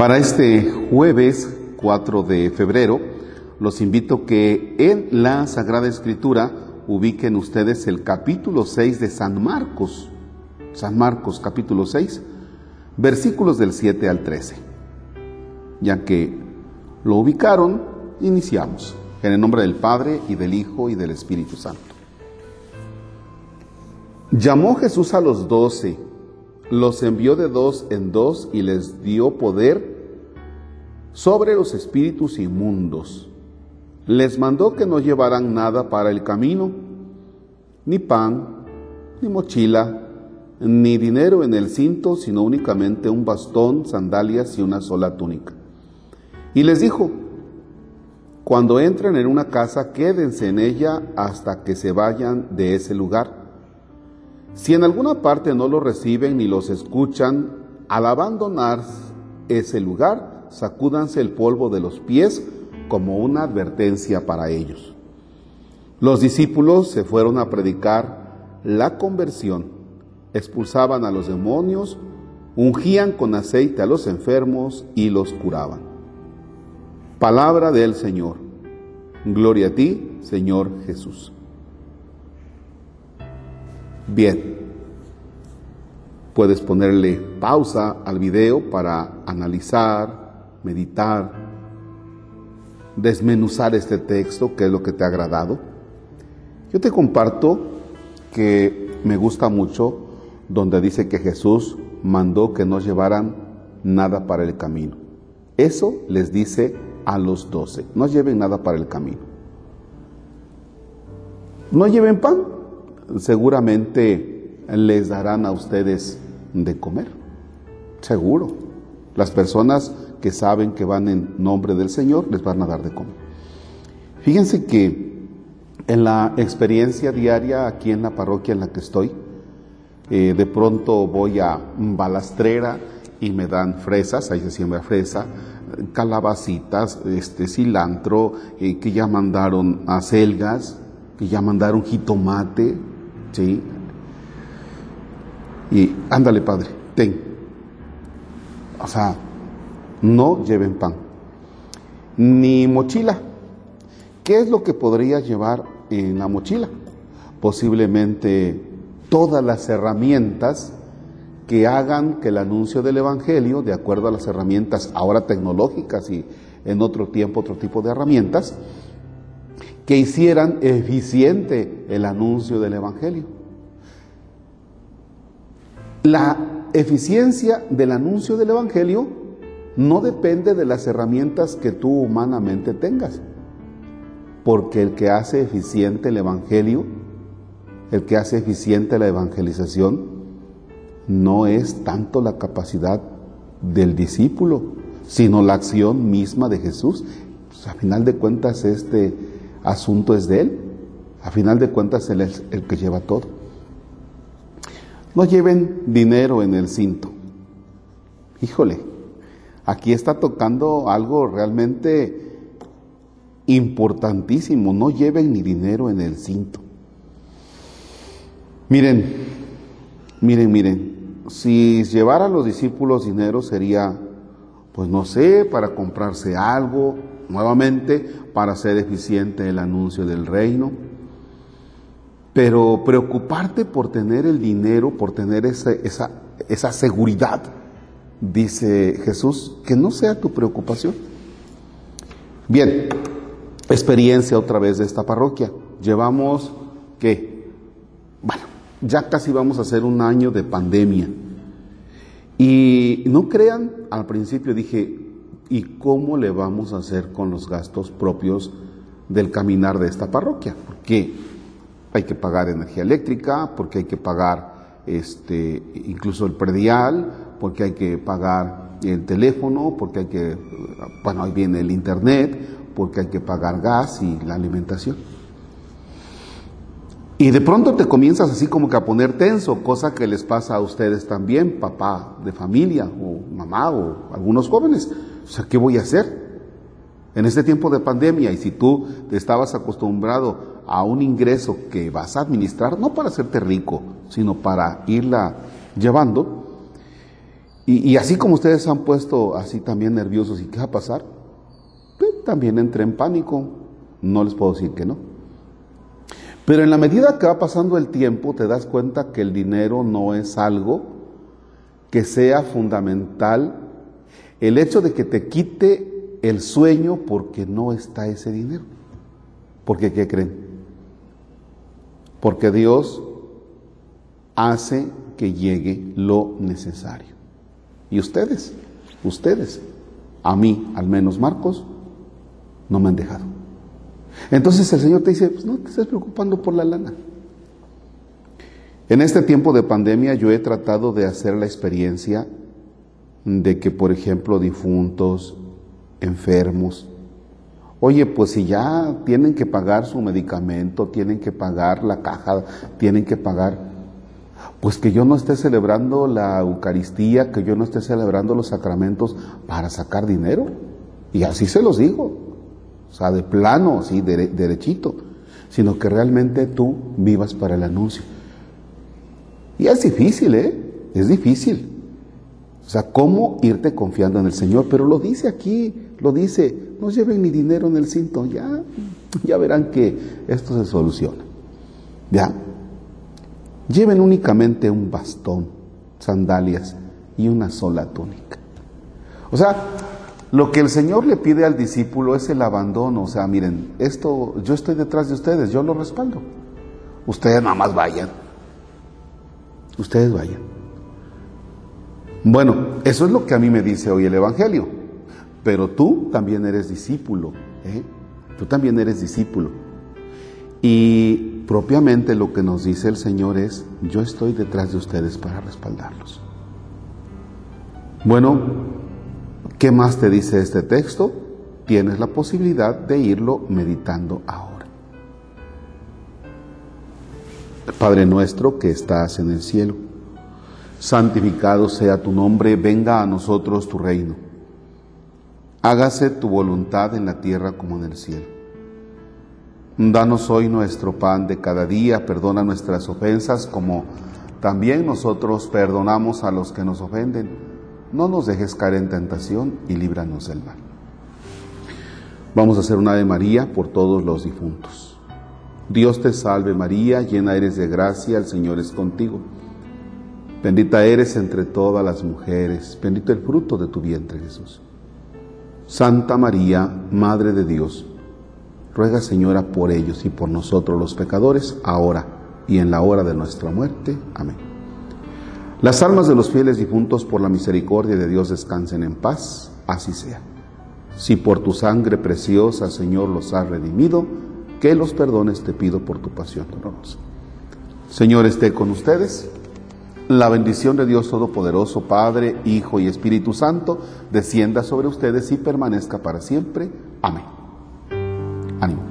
Para este jueves 4 de febrero, los invito que en la Sagrada Escritura ubiquen ustedes el capítulo 6 de San Marcos. San Marcos capítulo 6, versículos del 7 al 13. Ya que lo ubicaron, iniciamos. En el nombre del Padre y del Hijo y del Espíritu Santo. Llamó Jesús a los doce los envió de dos en dos y les dio poder sobre los espíritus inmundos. Les mandó que no llevaran nada para el camino, ni pan, ni mochila, ni dinero en el cinto, sino únicamente un bastón, sandalias y una sola túnica. Y les dijo, cuando entren en una casa, quédense en ella hasta que se vayan de ese lugar. Si en alguna parte no los reciben ni los escuchan, al abandonar ese lugar, sacúdanse el polvo de los pies como una advertencia para ellos. Los discípulos se fueron a predicar la conversión, expulsaban a los demonios, ungían con aceite a los enfermos y los curaban. Palabra del Señor. Gloria a ti, Señor Jesús. Bien, puedes ponerle pausa al video para analizar, meditar, desmenuzar este texto, qué es lo que te ha agradado. Yo te comparto que me gusta mucho donde dice que Jesús mandó que no llevaran nada para el camino. Eso les dice a los doce, no lleven nada para el camino. No lleven pan, seguramente les darán a ustedes de comer. Seguro. Las personas que saben que van en nombre del Señor les van a dar de comer. Fíjense que en la experiencia diaria aquí en la parroquia en la que estoy, eh, de pronto voy a Balastrera y me dan fresas, ahí se siembra fresa, calabacitas, este, cilantro, eh, que ya mandaron acelgas, que ya mandaron jitomate, ¿sí? Y ándale, Padre, ten. O sea, no lleven pan. Ni mochila. ¿Qué es lo que podría llevar en la mochila? Posiblemente todas las herramientas que hagan que el anuncio del Evangelio, de acuerdo a las herramientas ahora tecnológicas y en otro tiempo otro tipo de herramientas, que hicieran eficiente el anuncio del Evangelio. La eficiencia del anuncio del Evangelio no depende de las herramientas que tú humanamente tengas, porque el que hace eficiente el Evangelio, el que hace eficiente la evangelización, no es tanto la capacidad del discípulo, sino la acción misma de Jesús. Pues, a final de cuentas, este asunto es de Él. A final de cuentas, Él es el que lleva todo. No lleven dinero en el cinto. Híjole, aquí está tocando algo realmente importantísimo. No lleven ni dinero en el cinto. Miren, miren, miren. Si llevara a los discípulos dinero sería, pues no sé, para comprarse algo, nuevamente para hacer eficiente el anuncio del reino. Pero preocuparte por tener el dinero, por tener esa, esa, esa seguridad, dice Jesús, que no sea tu preocupación. Bien, experiencia otra vez de esta parroquia. Llevamos, ¿qué? Bueno, ya casi vamos a hacer un año de pandemia. Y no crean, al principio dije, y cómo le vamos a hacer con los gastos propios del caminar de esta parroquia, porque hay que pagar energía eléctrica, porque hay que pagar este, incluso el predial, porque hay que pagar el teléfono, porque hay que, bueno, ahí viene el internet, porque hay que pagar gas y la alimentación. Y de pronto te comienzas así como que a poner tenso, cosa que les pasa a ustedes también, papá de familia o mamá o algunos jóvenes. O sea, ¿qué voy a hacer? En este tiempo de pandemia, y si tú te estabas acostumbrado a un ingreso que vas a administrar, no para hacerte rico, sino para irla llevando, Y, así como ustedes han puesto así también nerviosos, ¿y qué va a pasar? Pues, también entré en pánico, no les puedo decir que no. Pero en la medida que va pasando el tiempo, te das cuenta que el dinero no es algo que sea fundamental. El hecho de que te quite el sueño porque no está ese dinero. Porque, ¿qué creen? Porque Dios hace que llegue lo necesario. Y ustedes, ustedes, a mí, al menos Marcos, no me han dejado. Entonces el Señor te dice, pues no te estés preocupando por la lana. En este tiempo de pandemia yo he tratado de hacer la experiencia de que, por ejemplo, difuntos, enfermos, oye, pues si ya tienen que pagar su medicamento, tienen que pagar la caja, tienen que pagar, pues que yo no esté celebrando la Eucaristía, que yo no esté celebrando los sacramentos para sacar dinero. Y así se los digo, o sea, de plano, así, derechito, sino que realmente tú vivas para el anuncio. Y es difícil, ¿eh? Es difícil. O sea, ¿cómo irte confiando en el Señor? Pero lo dice aquí, lo dice, no lleven ni dinero en el cinto, ya, ya verán que esto se soluciona. ¿Ya? Lleven únicamente un bastón, sandalias y una sola túnica. O sea, lo que el Señor le pide al discípulo es el abandono. O sea, miren, esto, yo estoy detrás de ustedes, yo lo respaldo. Ustedes nada más vayan. Ustedes vayan. Bueno, eso es lo que a mí me dice hoy el Evangelio. Pero tú también eres discípulo. ¿eh? Tú también eres discípulo. Y propiamente lo que nos dice el Señor es, yo estoy detrás de ustedes para respaldarlos. Bueno, ¿qué más te dice este texto? Tienes la posibilidad de irlo meditando ahora. Padre nuestro que estás en el cielo, santificado sea tu nombre, venga a nosotros tu reino. Hágase tu voluntad en la tierra como en el cielo. Danos hoy nuestro pan de cada día, perdona nuestras ofensas como también nosotros perdonamos a los que nos ofenden. No nos dejes caer en tentación y líbranos del mal. Vamos a hacer una de María por todos los difuntos. Dios te salve María, llena eres de gracia, el Señor es contigo. Bendita eres entre todas las mujeres, bendito el fruto de tu vientre Jesús. Santa María, Madre de Dios, Ruega, Señora, por ellos y por nosotros los pecadores, ahora y en la hora de nuestra muerte. Amén. Las almas de los fieles difuntos por la misericordia de Dios descansen en paz, así sea. Si por tu sangre preciosa, Señor, los has redimido, que los perdones te pido por tu pasión dolorosa. Señor, esté con ustedes. La bendición de Dios Todopoderoso, Padre, Hijo y Espíritu Santo, descienda sobre ustedes y permanezca para siempre. Amén. Ánimo.